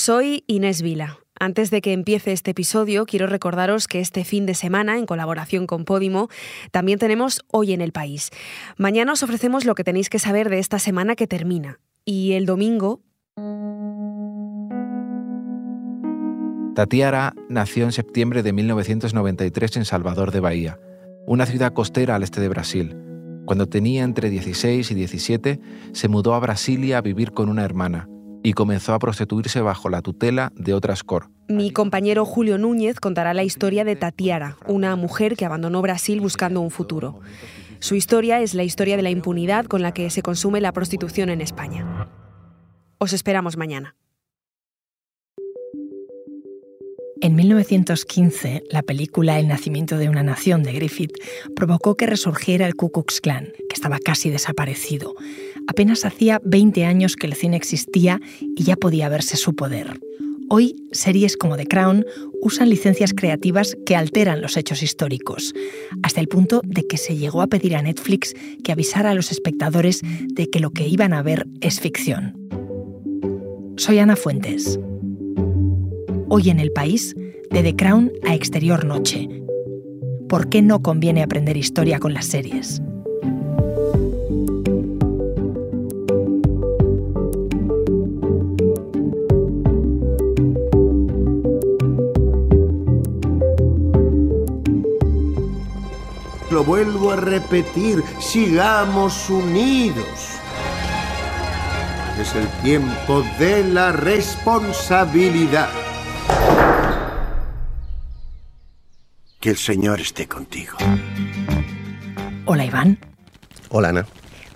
Soy Inés Vila. Antes de que empiece este episodio, quiero recordaros que este fin de semana, en colaboración con Podimo, también tenemos Hoy en el País. Mañana os ofrecemos lo que tenéis que saber de esta semana que termina. Y el domingo... Tatiara nació en septiembre de 1993 en Salvador de Bahía, una ciudad costera al este de Brasil. Cuando tenía entre 16 y 17, se mudó a Brasilia a vivir con una hermana y comenzó a prostituirse bajo la tutela de otras cor. Mi compañero Julio Núñez contará la historia de Tatiara, una mujer que abandonó Brasil buscando un futuro. Su historia es la historia de la impunidad con la que se consume la prostitución en España. Os esperamos mañana. En 1915, la película El nacimiento de una nación de Griffith provocó que resurgiera el Ku Klux Klan, que estaba casi desaparecido. Apenas hacía 20 años que el cine existía y ya podía verse su poder. Hoy, series como The Crown usan licencias creativas que alteran los hechos históricos, hasta el punto de que se llegó a pedir a Netflix que avisara a los espectadores de que lo que iban a ver es ficción. Soy Ana Fuentes. Hoy en el país, de The Crown a Exterior Noche. ¿Por qué no conviene aprender historia con las series? Lo vuelvo a repetir, sigamos unidos. Es el tiempo de la responsabilidad. Que el Señor esté contigo. Hola Iván. Hola Ana.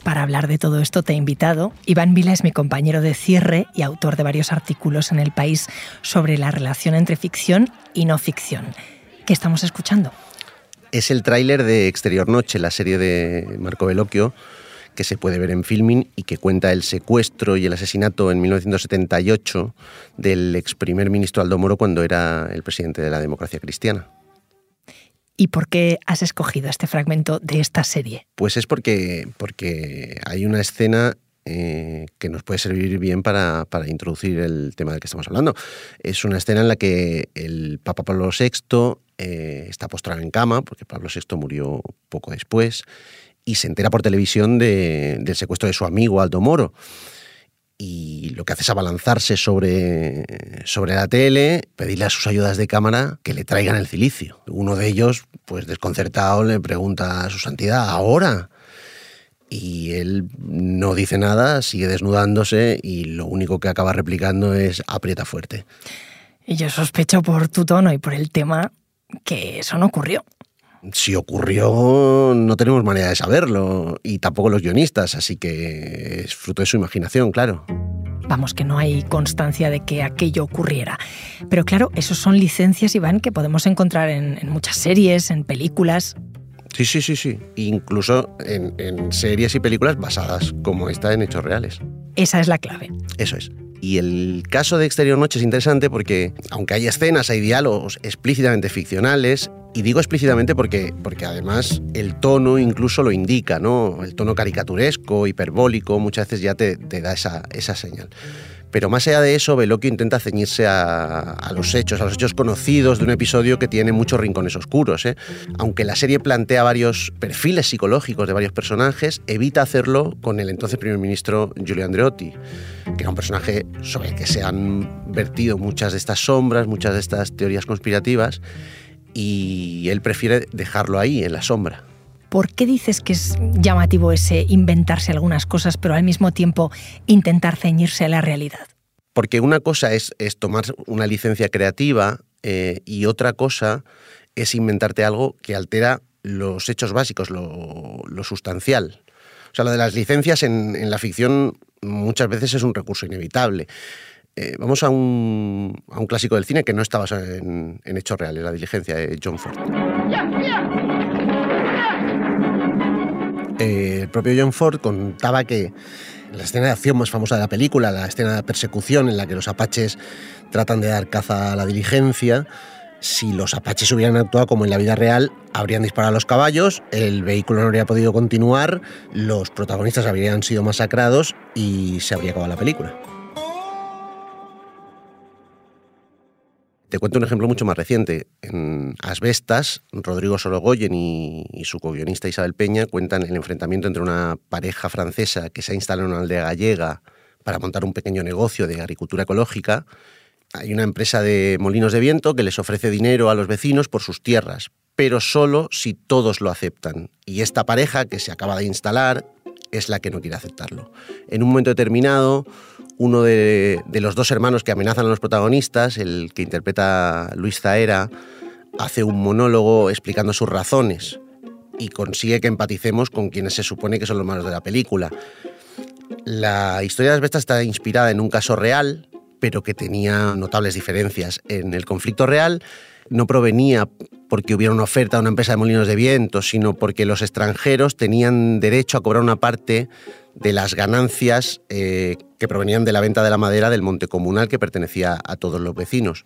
Para hablar de todo esto te he invitado. Iván Vila es mi compañero de cierre y autor de varios artículos en El País sobre la relación entre ficción y no ficción. ¿Qué estamos escuchando? Es el tráiler de Exterior Noche, la serie de Marco Bellocchio, que se puede ver en filming y que cuenta el secuestro y el asesinato en 1978 del ex primer ministro Aldo Moro cuando era el presidente de la democracia cristiana. ¿Y por qué has escogido este fragmento de esta serie? Pues es porque, porque hay una escena eh, que nos puede servir bien para, para, introducir el tema del que estamos hablando. Es una escena en la que el Papa Pablo VI eh, está postrado en cama, porque Pablo VI murió poco después, y se entera por televisión de, del secuestro de su amigo Aldo Moro y lo que hace es abalanzarse sobre, sobre la tele, pedirle a sus ayudas de cámara que le traigan el cilicio. Uno de ellos, pues desconcertado, le pregunta a su santidad, ¿ahora? Y él no dice nada, sigue desnudándose y lo único que acaba replicando es aprieta fuerte. Y yo sospecho por tu tono y por el tema que eso no ocurrió si ocurrió, no tenemos manera de saberlo, y tampoco los guionistas, así que es fruto de su imaginación, claro. Vamos, que no hay constancia de que aquello ocurriera. Pero claro, esos son licencias, Iván, que podemos encontrar en, muchas series, en películas. Sí, sí, sí, sí. Incluso en, en series y películas basadas, como esta, en hechos reales. Esa es la clave. Eso es. Y el caso de Exterior Noche es interesante porque, aunque hay escenas, hay diálogos explícitamente ficcionales, y digo explícitamente porque, porque además el tono incluso lo indica, ¿no? El tono caricaturesco, hiperbólico, muchas veces ya te, da esa, esa señal. Pero más allá de eso, Veloquio intenta ceñirse a, los hechos, a los hechos conocidos de un episodio que tiene muchos rincones oscuros. ¿eh? Aunque la serie plantea varios perfiles psicológicos de varios personajes, evita hacerlo con el entonces primer ministro Giulio Andreotti, que era un personaje sobre el que se han vertido muchas de estas sombras, muchas de estas teorías conspirativas, y él prefiere dejarlo ahí, en la sombra. ¿Por qué dices que es llamativo ese inventarse algunas cosas, pero al mismo tiempo intentar ceñirse a la realidad? Porque una cosa es, tomar una licencia creativa eh, y otra cosa es inventarte algo que altera los hechos básicos, lo, sustancial. O sea, lo de las licencias en, la ficción muchas veces es un recurso inevitable. Eh, vamos a un, clásico del cine que no está basado en, hechos reales, La diligencia de John Ford. Propio John Ford contaba que la escena de acción más famosa de la película, la escena de persecución en la que los apaches tratan de dar caza a la diligencia, si los apaches hubieran actuado como en la vida real, habrían disparado a los caballos, el vehículo no habría podido continuar, los protagonistas habrían sido masacrados y se habría acabado la película. Te cuento un ejemplo mucho más reciente. En Asbestas, Rodrigo Sorogoyen y, su co-guionista Isabel Peña cuentan el enfrentamiento entre una pareja francesa que se ha instalado en una aldea gallega para montar un pequeño negocio de agricultura ecológica. Hay una empresa de molinos de viento que les ofrece dinero a los vecinos por sus tierras, pero solo si todos lo aceptan. Y esta pareja que se acaba de instalar es la que no quiere aceptarlo. En un momento determinado, uno de, los dos hermanos que amenazan a los protagonistas, el que interpreta Luis Zaera, hace un monólogo explicando sus razones y consigue que empaticemos con quienes se supone que son los malos de la película. La historia de las bestas está inspirada en un caso real, pero que tenía notables diferencias. En el conflicto real no provenía porque hubiera una oferta de una empresa de molinos de viento, sino porque los extranjeros tenían derecho a cobrar una parte de las ganancias eh, que provenían de la venta de la madera del monte comunal que pertenecía a todos los vecinos.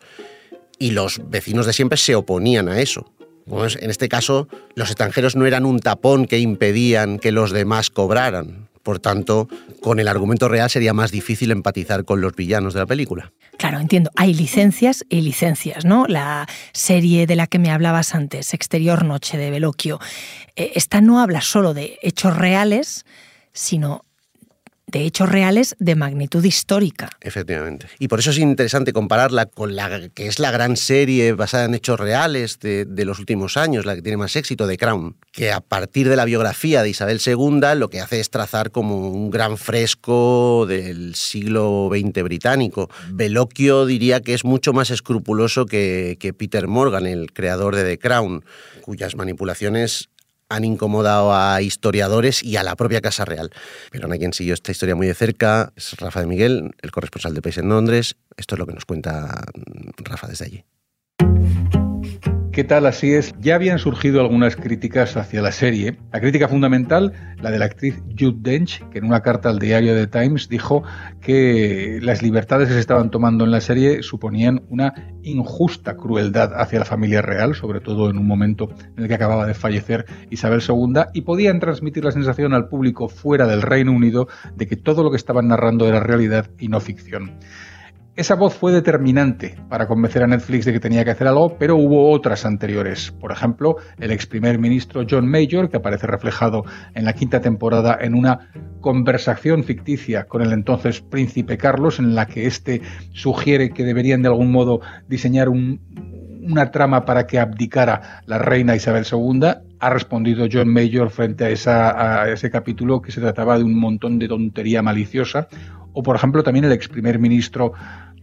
Y los vecinos de siempre se oponían a eso. Pues en este caso, los extranjeros no eran un tapón que impedían que los demás cobraran. Por tanto, con el argumento real sería más difícil empatizar con los villanos de la película. Claro, entiendo. Hay licencias y licencias, ¿no? La serie de la que me hablabas antes, Exterior Noche de Veloquio, eh, esta no habla solo de hechos reales, sino de hechos reales de magnitud histórica. Efectivamente. Y por eso es interesante compararla con la que es la gran serie basada en hechos reales de, de, los últimos años, la que tiene más éxito, The Crown, que a partir de la biografía de Isabel II lo que hace es trazar como un gran fresco del siglo XX británico. Veloquio diría que es mucho más escrupuloso que Peter Morgan, el creador de The Crown, cuyas manipulaciones han incomodado a historiadores y a la propia Casa Real. Pero a quien siguió esta historia muy de cerca es Rafa de Miguel, el corresponsal de País en Londres. Esto es lo que nos cuenta Rafa desde allí. ¿Qué tal? Así es. Ya habían surgido algunas críticas hacia la serie. La crítica fundamental, la de la actriz Jude Dench, que en una carta al diario The Times dijo que las libertades que se estaban tomando en la serie suponían una injusta crueldad hacia la familia real, sobre todo en un momento en el que acababa de fallecer Isabel II, y podían transmitir la sensación al público fuera del Reino Unido de que todo lo que estaban narrando era realidad y no ficción. Esa voz fue determinante para convencer a Netflix de que tenía que hacer algo, pero hubo otras anteriores. Por ejemplo, el ex primer ministro John Major, que aparece reflejado en la quinta temporada en una conversación ficticia con el entonces príncipe Carlos, en la que éste sugiere que deberían de algún modo diseñar un, una trama para que abdicara la reina Isabel II, ha respondido John Major frente a, esa, a, ese capítulo que se trataba de un montón de tontería maliciosa, o por ejemplo también el ex primer ministro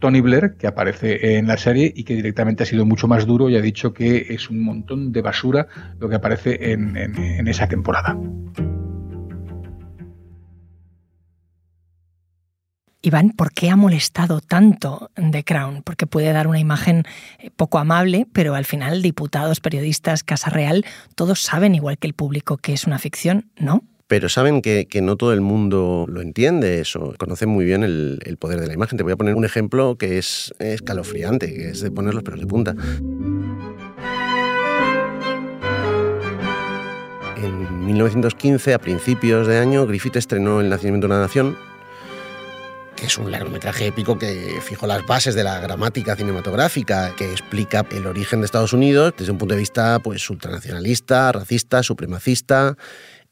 Tony Blair, que aparece en la serie y que directamente ha sido mucho más duro y ha dicho que es un montón de basura lo que aparece en, esa temporada. Iván, ¿por qué ha molestado tanto The Crown? Porque puede dar una imagen eh, poco amable, pero al final diputados, periodistas, Casa Real, todos saben, igual que el público, que es una ficción, ¿no? Pero saben que, no todo el mundo lo entiende eso, conocen muy bien el, el, poder de la imagen. Te voy a poner un ejemplo que es escalofriante, que es de poner los pelos de punta. En 1915, a principios de año, Griffith estrenó El nacimiento de una nación, que es un largometraje épico que fijó las bases de la gramática cinematográfica, que explica el origen de Estados Unidos desde un punto de vista pues, ultranacionalista, racista, supremacista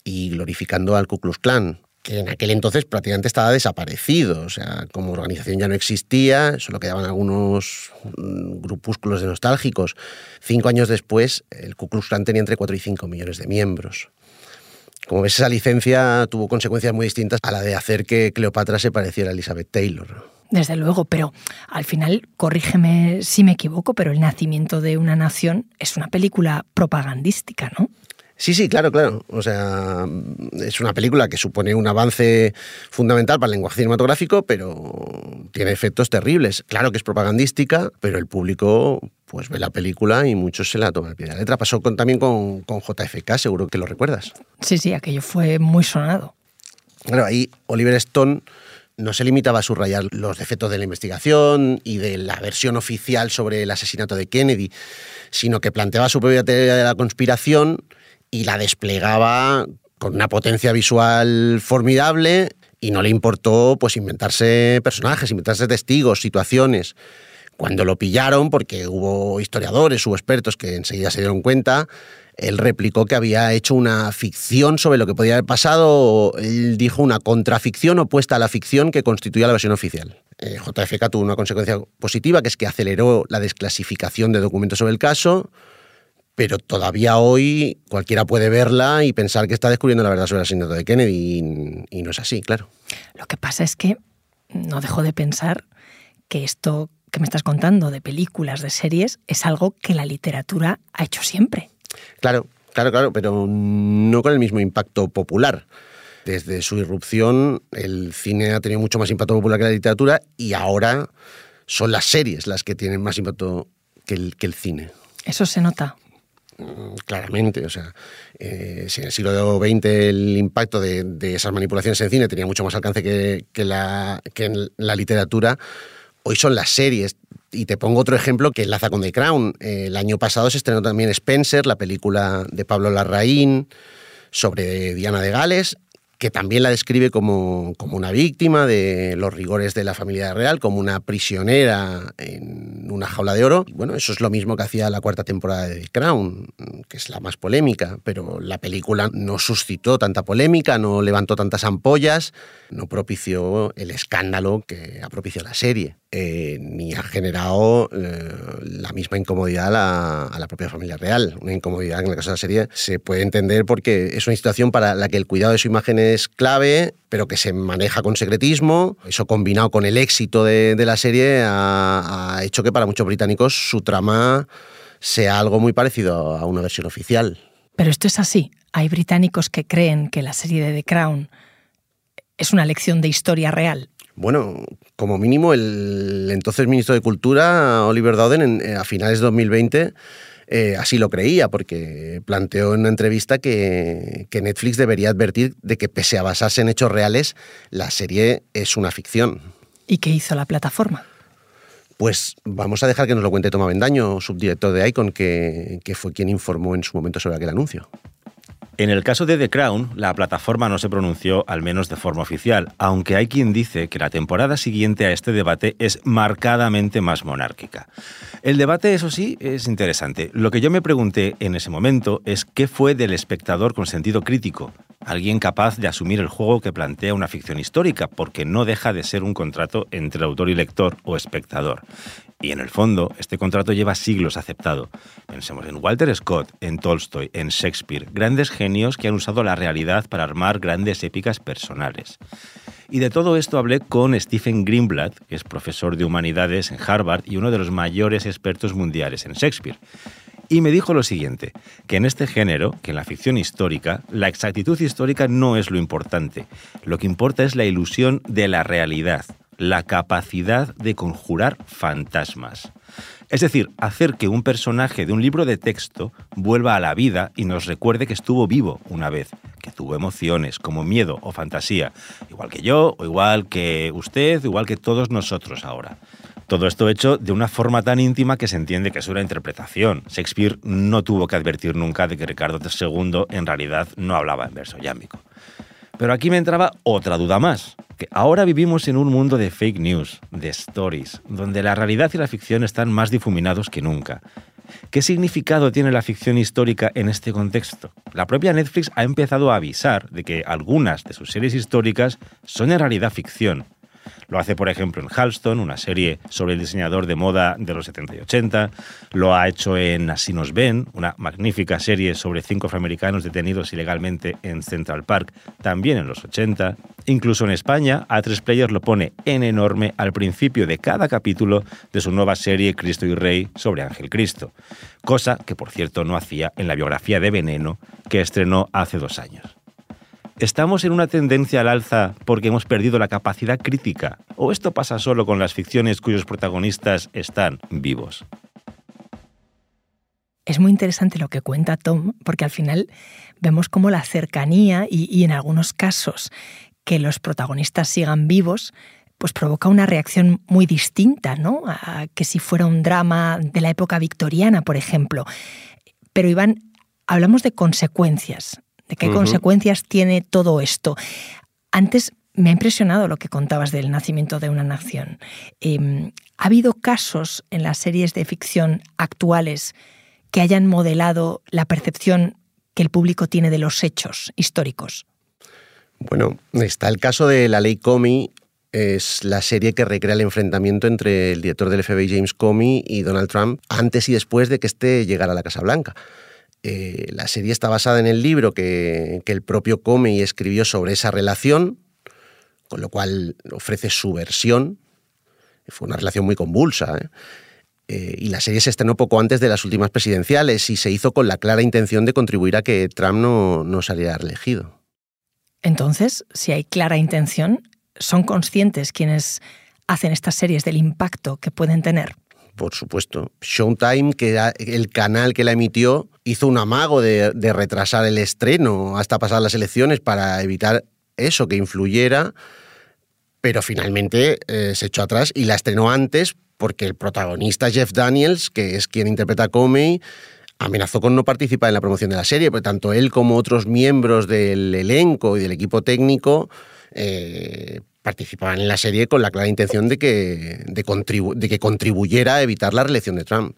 y glorificando al Ku Klux Klan, que en aquel entonces prácticamente estaba desaparecido, o sea, como organización ya no existía, solo quedaban algunos grupúsculos de nostálgicos. Cinco años después, el Ku Klux Klan tenía entre 4 y 5 millones de miembros. Como ves, esa licencia tuvo consecuencias muy distintas a la de hacer que Cleopatra se pareciera a Elizabeth Taylor. Desde luego, pero al final, corrígeme si me equivoco, pero El nacimiento de una nación es una película propagandística, ¿no? Sí, sí, claro, claro. O sea, es una película que supone un avance fundamental para el lenguaje cinematográfico, pero tiene efectos terribles. Claro que es propagandística, pero el público pues ve la película y muchos se la toman al pie de la letra. Pasó con, también con, con JFK, seguro que lo recuerdas. Sí, sí, aquello fue muy sonado. Claro, ahí Oliver Stone no se limitaba a subrayar los defectos de la investigación y de la versión oficial sobre el asesinato de Kennedy, sino que planteaba su propia teoría de la conspiración y la desplegaba con una potencia visual formidable y no le importó pues inventarse personajes, inventarse testigos, situaciones. Cuando lo pillaron, porque hubo historiadores, hubo expertos que enseguida se dieron cuenta, él replicó que había hecho una ficción sobre lo que podía haber pasado, él dijo una contraficción opuesta a la ficción que constituía la versión oficial. Eh, JFK tuvo una consecuencia positiva, que es que aceleró la desclasificación de documentos sobre el caso, pero todavía hoy cualquiera puede verla y pensar que está descubriendo la verdad sobre el asesinato de Kennedy, y, y no es así, claro. Lo que pasa es que no dejo de pensar que esto que me estás contando de películas, de series, es algo que la literatura ha hecho siempre. Claro, claro, claro, pero no con el mismo impacto popular. Desde su irrupción, el cine ha tenido mucho más impacto popular que la literatura y ahora son las series las que tienen más impacto que el, que el cine. Eso se nota. Mm, claramente, o sea, eh, si en el siglo XX el impacto de, esas manipulaciones en cine tenía mucho más alcance que, la, en la literatura, hoy son las series. Y te pongo otro ejemplo que enlaza con The Crown. El año pasado se estrenó también Spencer, la película de Pablo Larraín sobre Diana de Gales, que también la describe como, como, una víctima de los rigores de la familia real, como una prisionera en una jaula de oro. Bueno, eso es lo mismo que hacía la cuarta temporada de The Crown, que es la más polémica, pero la película no suscitó tanta polémica, no levantó tantas ampollas, no propició el escándalo que ha propiciado la serie. Eh, ni ha generado eh, la misma incomodidad a la, a la, propia familia real. Una incomodidad que en el caso de la serie se puede entender porque es una situación para la que el cuidado de su imagen es clave, pero que se maneja con secretismo. Eso combinado con el éxito de, de la serie ha, ha hecho que para muchos británicos su trama sea algo muy parecido a una versión oficial. Pero esto es así. Hay británicos que creen que la serie de The Crown es una lección de historia real. Bueno, como mínimo el entonces ministro de Cultura, Oliver Dowden, en, eh, a finales de 2020, eh, así lo creía, porque planteó en una entrevista que, que, Netflix debería advertir de que pese a basarse en hechos reales, la serie es una ficción. ¿Y qué hizo la plataforma? Pues vamos a dejar que nos lo cuente Toma Bendaño, subdirector de Icon, que, que fue quien informó en su momento sobre aquel anuncio. En el caso de The Crown, la plataforma no se pronunció, al menos de forma oficial, aunque hay quien dice que la temporada siguiente a este debate es marcadamente más monárquica. El debate, eso sí, es interesante. Lo que yo me pregunté en ese momento es qué fue del espectador con sentido crítico, alguien capaz de asumir el juego que plantea una ficción histórica, porque no deja de ser un contrato entre autor y lector o espectador. Y en el fondo, este contrato lleva siglos aceptado. Pensemos en Walter Scott, en Tolstoy, en Shakespeare, grandes genios que han usado la realidad para armar grandes épicas personales. Y de todo esto hablé con Stephen Greenblatt, que es profesor de humanidades en Harvard y uno de los mayores expertos mundiales en Shakespeare. Y me dijo lo siguiente, que en este género, que en la ficción histórica, la exactitud histórica no es lo importante. Lo que importa es la ilusión de la realidad, la capacidad de conjurar fantasmas. Es decir, hacer que un personaje de un libro de texto vuelva a la vida y nos recuerde que estuvo vivo una vez, que tuvo emociones como miedo o fantasía, igual que yo, o igual que usted, igual que todos nosotros ahora. Todo esto hecho de una forma tan íntima que se entiende que es una interpretación. Shakespeare no tuvo que advertir nunca de que Ricardo II en realidad no hablaba en verso yámbico. Pero aquí me entraba otra duda más, que ahora vivimos en un mundo de fake news, de stories, donde la realidad y la ficción están más difuminados que nunca. ¿Qué significado tiene la ficción histórica en este contexto? La propia Netflix ha empezado a avisar de que algunas de sus series históricas son en realidad ficción, lo hace, por ejemplo, en Halston, una serie sobre el diseñador de moda de los 70 y 80. Lo ha hecho en Así nos ven, una magnífica serie sobre cinco afroamericanos detenidos ilegalmente en Central Park, también en los 80. Incluso en España, A3 Player lo pone en enorme al principio de cada capítulo de su nueva serie Cristo y Rey sobre Ángel Cristo. Cosa que, por cierto, no hacía en la biografía de Veneno que estrenó hace dos años. ¿Estamos en una tendencia al alza porque hemos perdido la capacidad crítica? ¿O esto pasa solo con las ficciones cuyos protagonistas están vivos? Es muy interesante lo que cuenta Tom, porque al final vemos cómo la cercanía y, en algunos casos que los protagonistas sigan vivos, pues provoca una reacción muy distinta, ¿no? A que si fuera un drama de la época victoriana, por ejemplo. Pero Iván, hablamos de consecuencias, de qué uh -huh. consecuencias tiene todo esto. Antes Me ha impresionado lo que contabas del nacimiento de una nación. Em, ¿Ha habido casos en las series de ficción actuales que hayan modelado la percepción que el público tiene de los hechos históricos? Bueno, está el caso de La Ley Comey, es la serie que recrea el enfrentamiento entre el director del FBI James Comey y Donald Trump antes y después de que éste llegara a la Casa Blanca. Eh, la serie está basada en el libro que, el propio Comey escribió sobre esa relación, con lo cual ofrece su versión. Fue una relación muy convulsa. ¿eh? Eh, y la serie se estrenó poco antes de las últimas presidenciales y se hizo con la clara intención de contribuir a que Trump no, saliera reelegido. Entonces, si hay clara intención, ¿son conscientes quienes hacen estas series del impacto que pueden tener? Por supuesto. Showtime, que era el canal que la emitió, hizo un amago de, retrasar el estreno hasta pasar las elecciones para evitar eso, que influyera pero finalmente eh, se echó atrás y la estrenó antes porque el protagonista Jeff Daniels, que es quien interpreta a Comey, amenazó con no participar en la promoción de la serie, pero tanto él como otros miembros del elenco y del equipo técnico eh, participaban en la serie con la clara intención de que, de, de que contribuyera a evitar la reelección de Trump.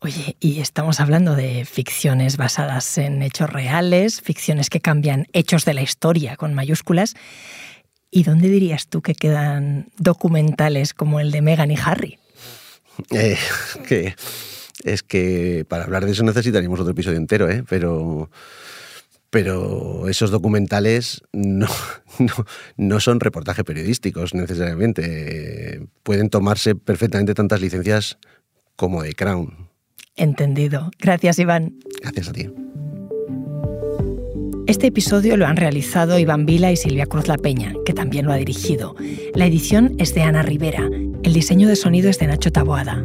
Oye, y estamos hablando de ficciones basadas en hechos reales, ficciones que cambian hechos de la historia con mayúsculas. ¿Y dónde dirías tú que quedan documentales como el de Meghan y Harry? Eh, que es que para hablar de eso necesitaríamos otro episodio entero, ¿eh? pero, pero esos documentales no, no, son reportajes periodísticos necesariamente. Pueden tomarse perfectamente tantas licencias como de Crown. Entendido. Gracias, Iván. Gracias a ti. Este episodio lo han realizado Iván Vila y Silvia Cruz La Peña, que también lo ha dirigido. La edición es de Ana Rivera. El diseño de sonido es de Nacho Taboada.